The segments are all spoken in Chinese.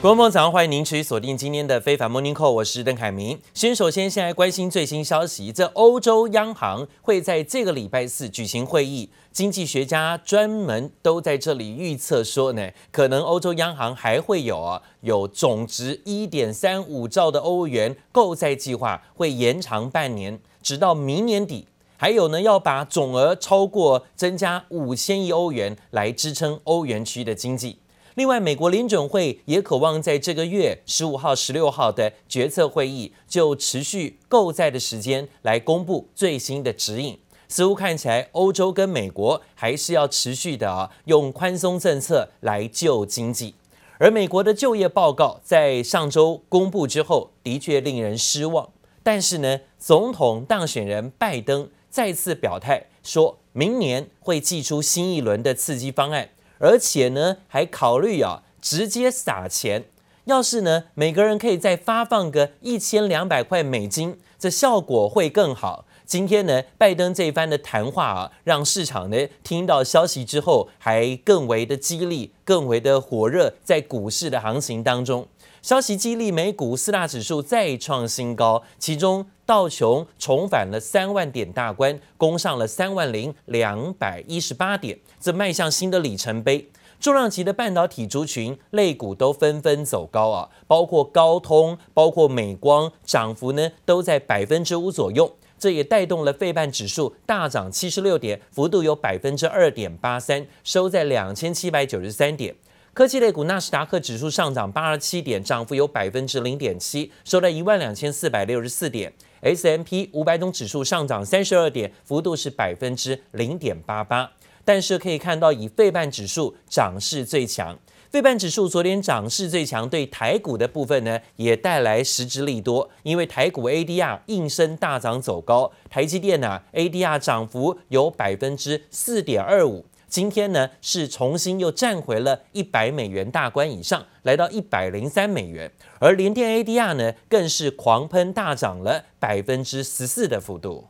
各位朋友，早上欢迎您持续锁定今天的非凡 Morning Call，我是邓凯明。先首先先来关心最新消息，这欧洲央行会在这个礼拜四举行会议，经济学家专门都在这里预测说呢，可能欧洲央行还会有啊有总值一点三五兆的欧元购债计划会延长半年，直到明年底，还有呢要把总额超过增加五千亿欧元来支撑欧元区的经济。另外，美国联准会也渴望在这个月十五号、十六号的决策会议就持续购债的时间来公布最新的指引。似乎看起来，欧洲跟美国还是要持续的啊，用宽松政策来救经济。而美国的就业报告在上周公布之后，的确令人失望。但是呢，总统当选人拜登再次表态，说明年会寄出新一轮的刺激方案。而且呢，还考虑啊，直接撒钱。要是呢，每个人可以再发放个一千两百块美金，这效果会更好。今天呢，拜登这一番的谈话啊，让市场呢听到消息之后，还更为的激励，更为的火热，在股市的行情当中。消息激励美股四大指数再创新高，其中道琼重返了三万点大关，攻上了三万零两百一十八点，这迈向新的里程碑。重量级的半导体族群类股都纷纷走高啊，包括高通、包括美光，涨幅呢都在百分之五左右，这也带动了费半指数大涨七十六点，幅度有百分之二点八三，收在两千七百九十三点。科技类股纳斯达克指数上涨八十七点，涨幅有百分之零点七，收在一万两千四百六十四点。S M P 五百种指数上涨三十二点，幅度是百分之零点八八。但是可以看到，以费半指数涨势最强，费半指数昨天涨势最强，对台股的部分呢，也带来实质利多，因为台股 ADR 应声大涨走高，台积电呢、ADR 涨幅有百分之四点二五。今天呢，是重新又站回了一百美元大关以上，来到一百零三美元。而联电 ADR 呢，更是狂喷大涨了百分之十四的幅度。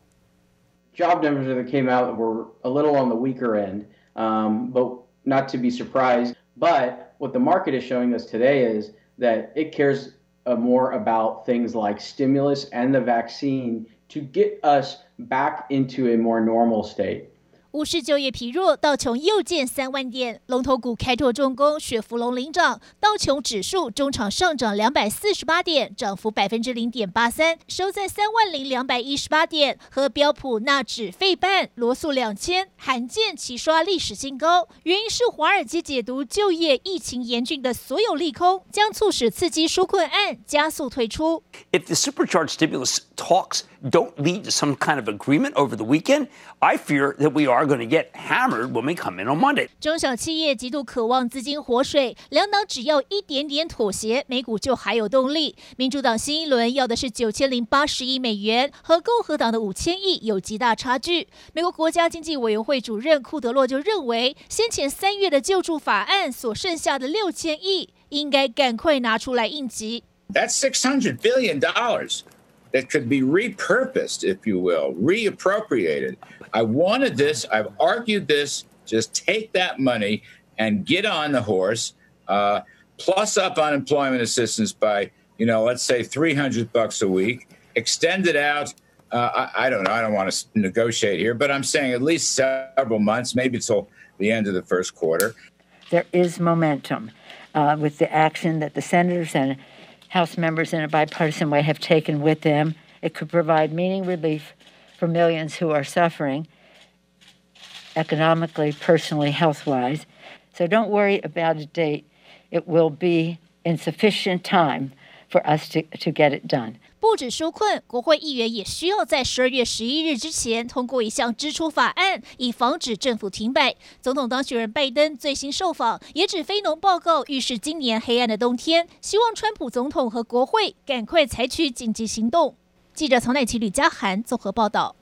Job numbers that came out were a little on the weaker end, um, but not to be surprised. But what the market is showing us today is that it cares more about things like stimulus and the vaccine to get us back into a more normal state. 股市就业疲弱，道琼又见三万点。龙头股开拓重工、雪佛龙领涨，道琼指数中场上涨两百四十八点，涨幅百分之零点八三，收在三万零两百一十八点。和标普、纳指、费半、罗素两千罕见齐刷历史新高，原因是华尔街解读就业疫情严峻的所有利空，将促使刺激纾困案加速退出。If the supercharged stimulus talks don't lead to some kind of agreement over the weekend, I fear that we are going to get hammered when we come in on Monday. 中小企业极度渴望资金活水，两党只要一点点妥协，美股就还有动力。民主党新一轮要的是九千零八十亿美元，和共和党的五千亿有极大差距。美国国家经济委员会主任库德洛就认为，先前三月的救助法案所剩下的六千亿，应该赶快拿出来应急。That's six hundred billion dollars. That could be repurposed, if you will, reappropriated. I wanted this. I've argued this. Just take that money and get on the horse. Uh, plus up unemployment assistance by, you know, let's say 300 bucks a week. Extend it out. Uh, I, I, don't know. I don't want to negotiate here, but I'm saying at least several months, maybe till the end of the first quarter. There is momentum uh, with the action that the senators and House members in a bipartisan way have taken with them. It could provide meaning relief for millions who are suffering economically, personally, health wise. So don't worry about a date. It will be in sufficient time for us to, to get it done. 不止纾困，国会议员也需要在十二月十一日之前通过一项支出法案，以防止政府停摆。总统当选人拜登最新受访也指非农报告预示今年黑暗的冬天，希望川普总统和国会赶快采取紧急行动。记者曹乃琪、吕嘉涵综合报道。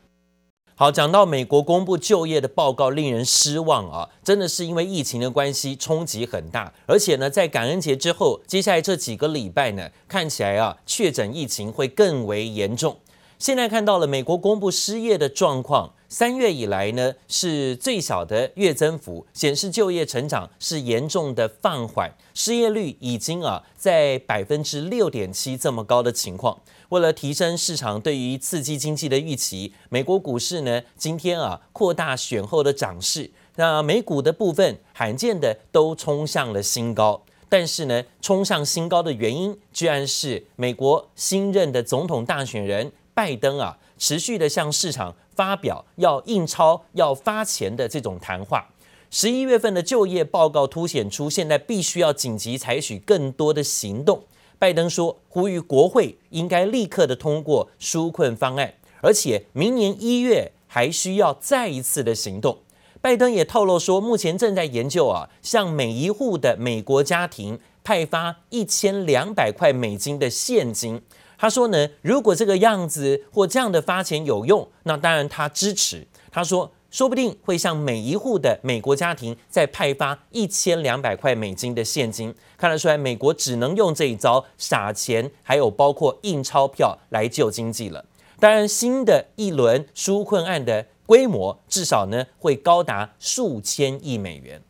好，讲到美国公布就业的报告，令人失望啊！真的是因为疫情的关系，冲击很大。而且呢，在感恩节之后，接下来这几个礼拜呢，看起来啊，确诊疫情会更为严重。现在看到了美国公布失业的状况，三月以来呢是最小的月增幅，显示就业成长是严重的放缓，失业率已经啊在百分之六点七这么高的情况。为了提升市场对于刺激经济的预期，美国股市呢今天啊扩大选后的涨势，那美股的部分罕见的都冲向了新高。但是呢，冲上新高的原因，居然是美国新任的总统大选人拜登啊，持续的向市场发表要印钞、要发钱的这种谈话。十一月份的就业报告凸显出，现在必须要紧急采取更多的行动。拜登说，呼吁国会应该立刻的通过纾困方案，而且明年一月还需要再一次的行动。拜登也透露说，目前正在研究啊，向每一户的美国家庭派发一千两百块美金的现金。他说呢，如果这个样子或这样的发钱有用，那当然他支持。他说，说不定会向每一户的美国家庭再派发一千两百块美金的现金。看得出来，美国只能用这一招撒钱，还有包括印钞票来救经济了。当然，新的一轮纾困案的。规模至少呢会高达数千亿美元。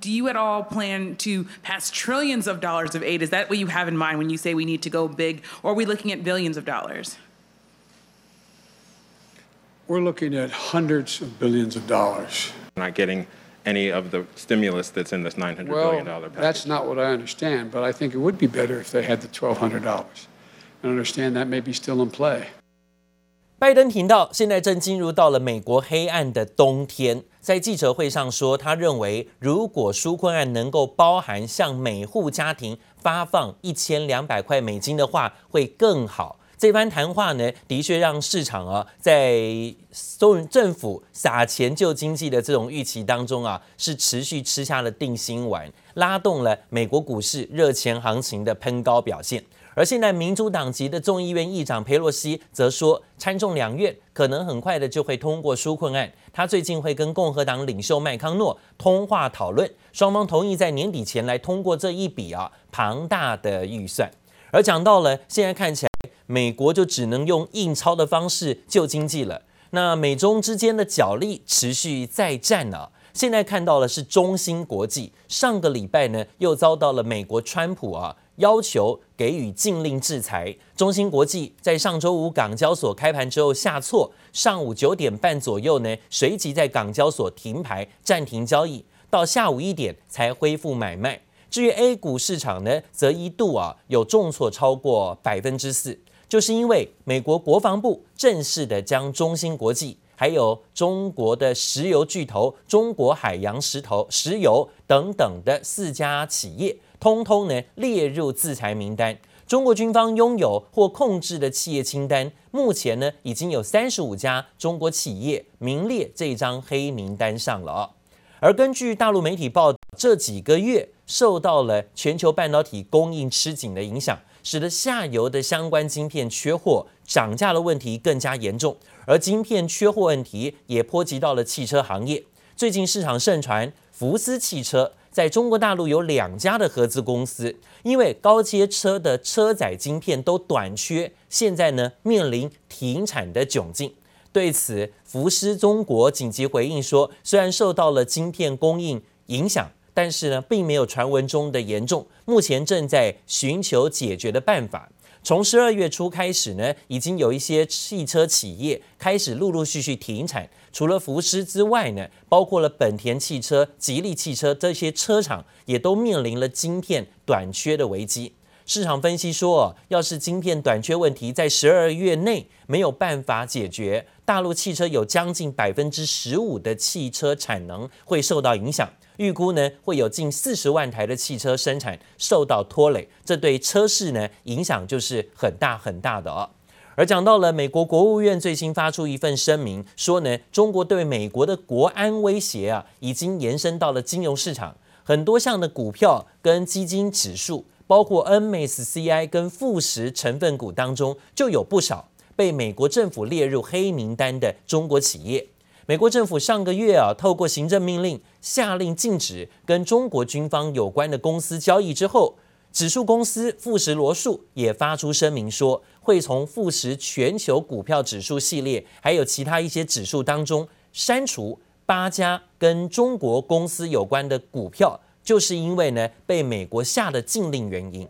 Do you at all plan to pass trillions of dollars of aid? Is that what you have in mind when you say we need to go big, or are we looking at billions of dollars? We're looking at hundreds of billions of dollars. Not getting any of the stimulus that's in this $900 well, billion package. That's not what I understand, but I think it would be better if they had the $1,200. I understand that may be still in play. 拜登提到，现在正进入到了美国黑暗的冬天。 在记者会上说，他认为如果纾困案能够包含向每户家庭发放一千两百块美金的话，会更好。这番谈话呢，的确让市场啊，在中政府撒钱救经济的这种预期当中啊，是持续吃下了定心丸，拉动了美国股市热钱行情的喷高表现。而现在，民主党籍的众议院议长佩洛西则说，参众两院可能很快的就会通过纾困案。他最近会跟共和党领袖麦康诺通话讨论，双方同意在年底前来通过这一笔啊庞大的预算。而讲到了现在看起来，美国就只能用印钞的方式救经济了。那美中之间的角力持续再战呢、啊？现在看到了是中芯国际，上个礼拜呢又遭到了美国川普啊。要求给予禁令制裁。中芯国际在上周五港交所开盘之后下挫，上午九点半左右呢，随即在港交所停牌暂停交易，到下午一点才恢复买卖。至于 A 股市场呢，则一度啊有重挫超过百分之四，就是因为美国国防部正式的将中芯国际还有中国的石油巨头中国海洋石头石油等等的四家企业。通通呢列入制裁名单。中国军方拥有或控制的企业清单，目前呢已经有三十五家中国企业名列这张黑名单上了。而根据大陆媒体报道，这几个月受到了全球半导体供应吃紧的影响，使得下游的相关晶片缺货、涨价的问题更加严重。而晶片缺货问题也波及到了汽车行业。最近市场盛传福斯汽车。在中国大陆有两家的合资公司，因为高阶车的车载晶片都短缺，现在呢面临停产的窘境。对此，福斯中国紧急回应说，虽然受到了晶片供应影响，但是呢并没有传闻中的严重，目前正在寻求解决的办法。从十二月初开始呢，已经有一些汽车企业开始陆陆续续停产。除了福斯之外呢，包括了本田汽车、吉利汽车这些车厂也都面临了晶片短缺的危机。市场分析说，要是晶片短缺问题在十二月内没有办法解决，大陆汽车有将近百分之十五的汽车产能会受到影响。预估呢，会有近四十万台的汽车生产受到拖累，这对车市呢影响就是很大很大的哦。而讲到了美国国务院最新发出一份声明，说呢，中国对美国的国安威胁啊，已经延伸到了金融市场，很多项的股票跟基金指数，包括 NMSCI 跟富时成分股当中，就有不少被美国政府列入黑名单的中国企业。美国政府上个月啊，透过行政命令下令禁止跟中国军方有关的公司交易之后，指数公司富时罗素也发出声明说，会从富时全球股票指数系列还有其他一些指数当中删除八家跟中国公司有关的股票，就是因为呢被美国下的禁令原因。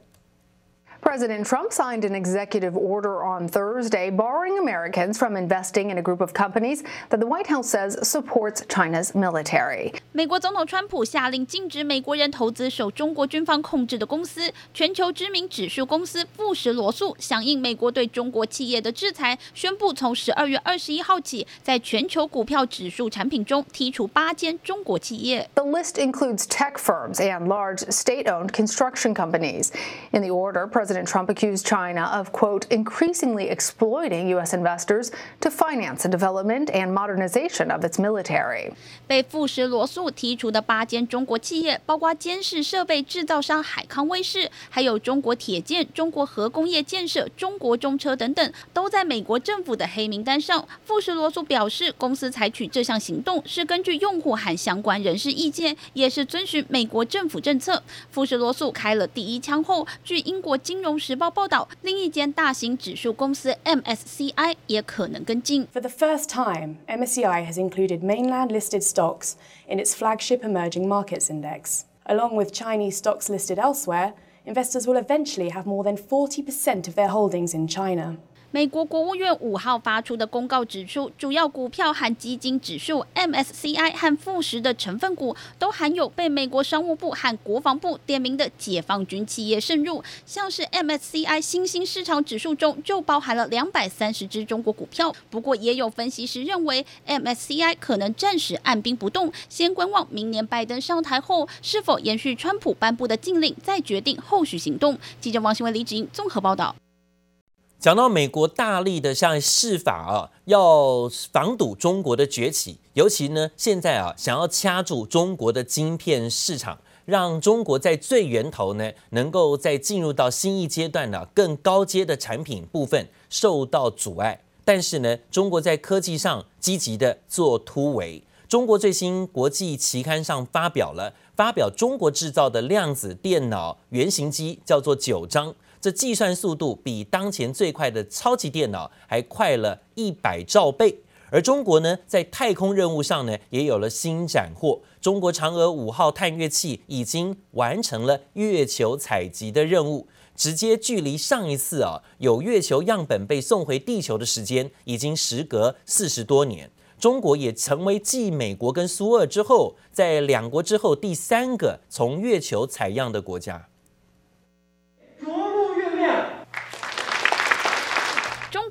President Trump signed an executive order on Thursday barring Americans from investing in a group of companies that the White House says supports China's military. 美国总统川普下令禁止美国人投资受中国军方控制的公司。全球知名指数公司富时罗素响应美国对中国企业的制裁，宣布从十二月二十一号起，在全球股票指数产品中剔除八间中国企业。The list includes tech firms and large state-owned construction companies. In the order, President and trump accused China of, quote, increasingly exploiting U.S. investors to finance the development and modernization of its military. 被富时罗素剔除的八间中国企业，包括监视设备制造商海康威视，还有中国铁建、中国核工业建设、中国中车等等，都在美国政府的黑名单上。富时罗素表示，公司采取这项行动是根据用户和相关人士意见，也是遵循美国政府政策。富时罗素开了第一枪后，据英国金融融时报》报道，另一间大型指数公司 MSCI 也可能跟进。For the first time, MSCI has included mainland listed stocks in its flagship emerging markets index. Along with Chinese stocks listed elsewhere, investors will eventually have more than 40% of their holdings in China. 美国国务院五号发出的公告指出，主要股票和基金指数 MSCI 和富时的成分股都含有被美国商务部和国防部点名的解放军企业渗入，像是 MSCI 新兴市场指数中就包含了两百三十只中国股票。不过，也有分析师认为，MSCI 可能暂时按兵不动，先观望明年拜登上台后是否延续川普颁布的禁令，再决定后续行动。记者王新伟、李子英综合报道。讲到美国大力的向释法啊，要防堵中国的崛起，尤其呢现在啊想要掐住中国的晶片市场，让中国在最源头呢能够在进入到新一阶段的更高阶的产品部分受到阻碍。但是呢，中国在科技上积极的做突围。中国最新国际期刊上发表了发表中国制造的量子电脑原型机，叫做九章。这计算速度比当前最快的超级电脑还快了一百兆倍，而中国呢，在太空任务上呢，也有了新斩获。中国嫦娥五号探月器已经完成了月球采集的任务，直接距离上一次啊有月球样本被送回地球的时间，已经时隔四十多年。中国也成为继美国跟苏俄之后，在两国之后第三个从月球采样的国家。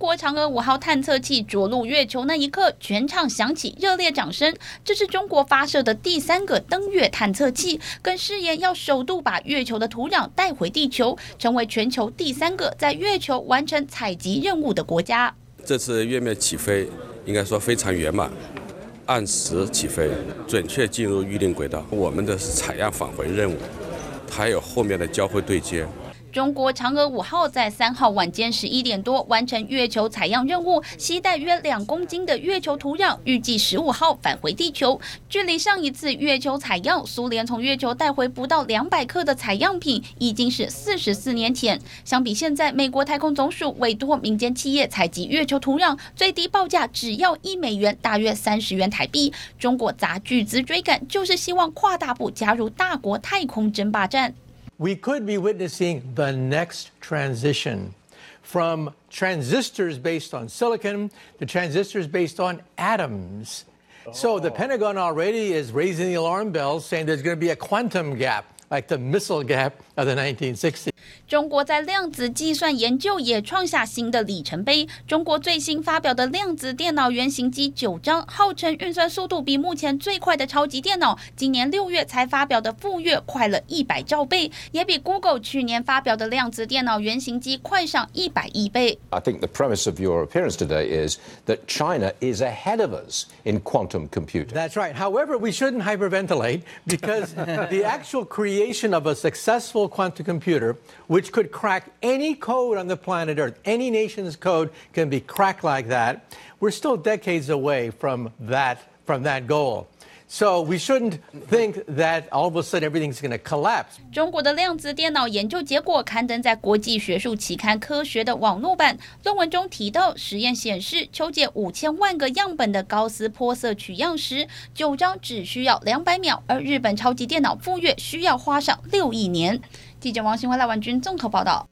国嫦娥五号探测器着陆月球那一刻，全场响起热烈掌声。这是中国发射的第三个登月探测器，更誓言要首度把月球的土壤带回地球，成为全球第三个在月球完成采集任务的国家。这次月面起飞应该说非常圆满，按时起飞，准确进入预定轨道。我们的采样返回任务，还有后面的交会对接。中国嫦娥五号在三号晚间十一点多完成月球采样任务，携带约两公斤的月球土壤，预计十五号返回地球。距离上一次月球采样，苏联从月球带回不到两百克的采样品，已经是四十四年前。相比现在，美国太空总署委托民间企业采集月球土壤，最低报价只要一美元，大约三十元台币。中国砸巨资追赶，就是希望跨大步加入大国太空争霸战。We could be witnessing the next transition from transistors based on silicon to transistors based on atoms. Oh. So the oh. Pentagon already is raising the alarm bells saying there's going to be a quantum gap, like the missile gap of the 1960s. 中国在量子计算研究也创下新的里程碑。中国最新发表的量子电脑原型机九章，号称运算速度比目前最快的超级电脑，今年六月才发表的富岳快了一百兆倍，也比 Google 去年发表的量子电脑原型机快上一百亿倍。I think the premise of your appearance today is that China is ahead of us in quantum computing. That's right. However, we shouldn't hyperventilate because the actual creation of a successful quantum computer which could crack any code on the planet Earth. Any nation's code can be cracked like that. We're still decades away from that, from that goal. So we shouldn't think that all of a sudden everything's going to collapse. 中国的量子电脑研究结果刊登在国际学术期刊《科学》的网络版论文中提到，实验显示抽检五千万个样本的高斯玻色取样时，九张只需要两百秒，而日本超级电脑富岳需要花上六亿年。记者王新华、赖婉君综合报道。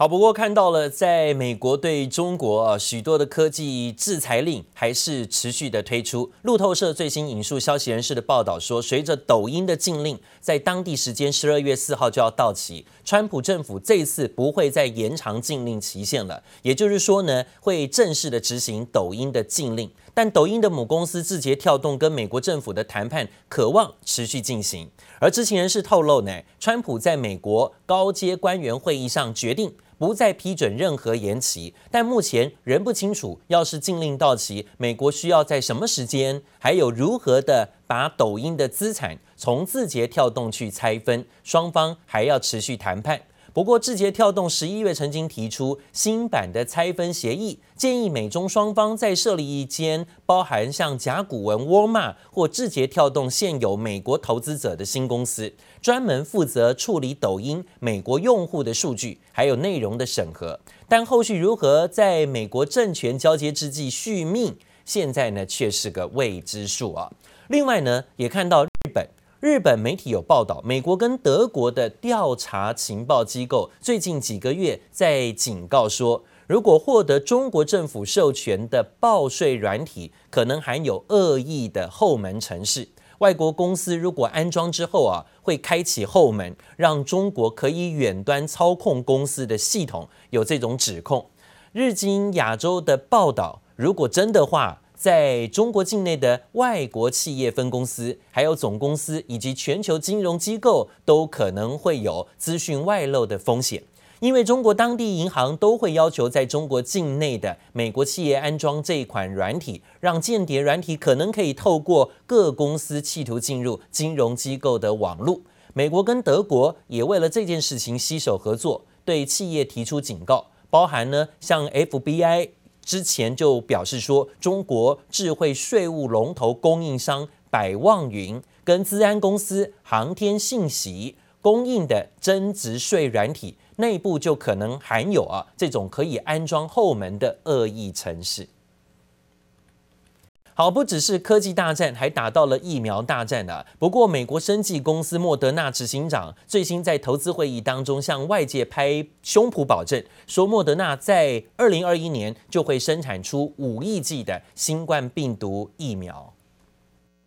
好，不过看到了，在美国对中国啊许多的科技制裁令还是持续的推出。路透社最新引述消息人士的报道说，随着抖音的禁令在当地时间十二月四号就要到期，川普政府这次不会再延长禁令期限了，也就是说呢，会正式的执行抖音的禁令。但抖音的母公司字节跳动跟美国政府的谈判可望持续进行。而知情人士透露呢，川普在美国高阶官员会议上决定。不再批准任何延期，但目前仍不清楚，要是禁令到期，美国需要在什么时间，还有如何的把抖音的资产从字节跳动去拆分，双方还要持续谈判。不过，字节跳动十一月曾经提出新版的拆分协议，建议美中双方再设立一间包含像甲骨文、沃尔玛或字节跳动现有美国投资者的新公司，专门负责处理抖音美国用户的数据还有内容的审核。但后续如何在美国政权交接之际续命，现在呢却是个未知数啊。另外呢，也看到日本。媒体有报道，美国跟德国的调查情报机构最近几个月在警告说，如果获得中国政府授权的报税软体，可能含有恶意的后门程式。外国公司如果安装之后啊，会开启后门，让中国可以远端操控公司的系统，有这种指控。日经亚洲的报道，如果真的话。在中国境内的外国企业分公司、还有总公司以及全球金融机构都可能会有资讯外漏的风险，因为中国当地银行都会要求在中国境内的美国企业安装这一款软体，让间谍软体可能可以透过各公司企图进入金融机构的网络。美国跟德国也为了这件事情携手合作，对企业提出警告，包含呢像 FBI。之前就表示说，中国智慧税务龙头供应商百望云跟资安公司航天信息供应的增值税软体内部就可能含有啊这种可以安装后门的恶意程式。好，不只是科技大战，还打到了疫苗大战啊。不过，美国生技公司莫德纳执行长最新在投资会议当中向外界拍胸脯保证，说莫德纳在二零二一年就会生产出五亿剂的新冠病毒疫苗。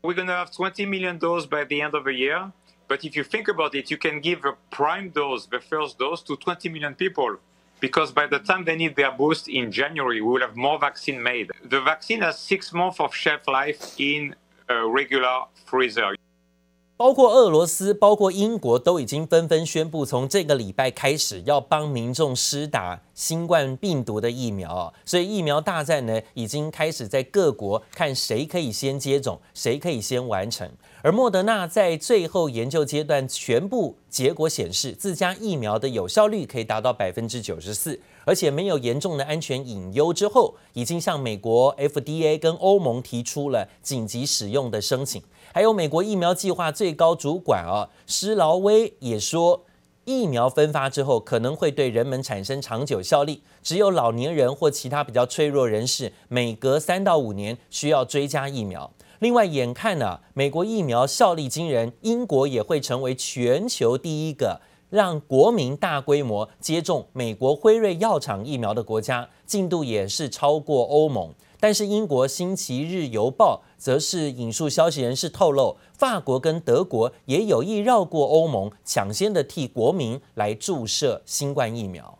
We're gonna have twenty million doses by the end of the year, but if you think about it, you can give a prime dose, the first dose, to twenty million people. Because by the time they need their boost in January, we will have more vaccine made. The vaccine has six months of shelf life in a regular freezer. 包括俄罗斯、包括英国都已经纷纷宣布，从这个礼拜开始要帮民众施打新冠病毒的疫苗。所以疫苗大战呢，已经开始在各国看谁可以先接种，谁可以先完成。而莫德纳在最后研究阶段，全部结果显示，自家疫苗的有效率可以达到百分之九十四，而且没有严重的安全隐忧。之后，已经向美国 FDA 跟欧盟提出了紧急使用的申请。还有美国疫苗计划最高主管啊施劳威也说，疫苗分发之后可能会对人们产生长久效力，只有老年人或其他比较脆弱人士，每隔三到五年需要追加疫苗。另外，眼看呢，美国疫苗效力惊人，英国也会成为全球第一个让国民大规模接种美国辉瑞药厂疫苗的国家，进度也是超过欧盟。但是，英国《星期日邮报》则是引述消息人士透露，法国跟德国也有意绕过欧盟，抢先的替国民来注射新冠疫苗。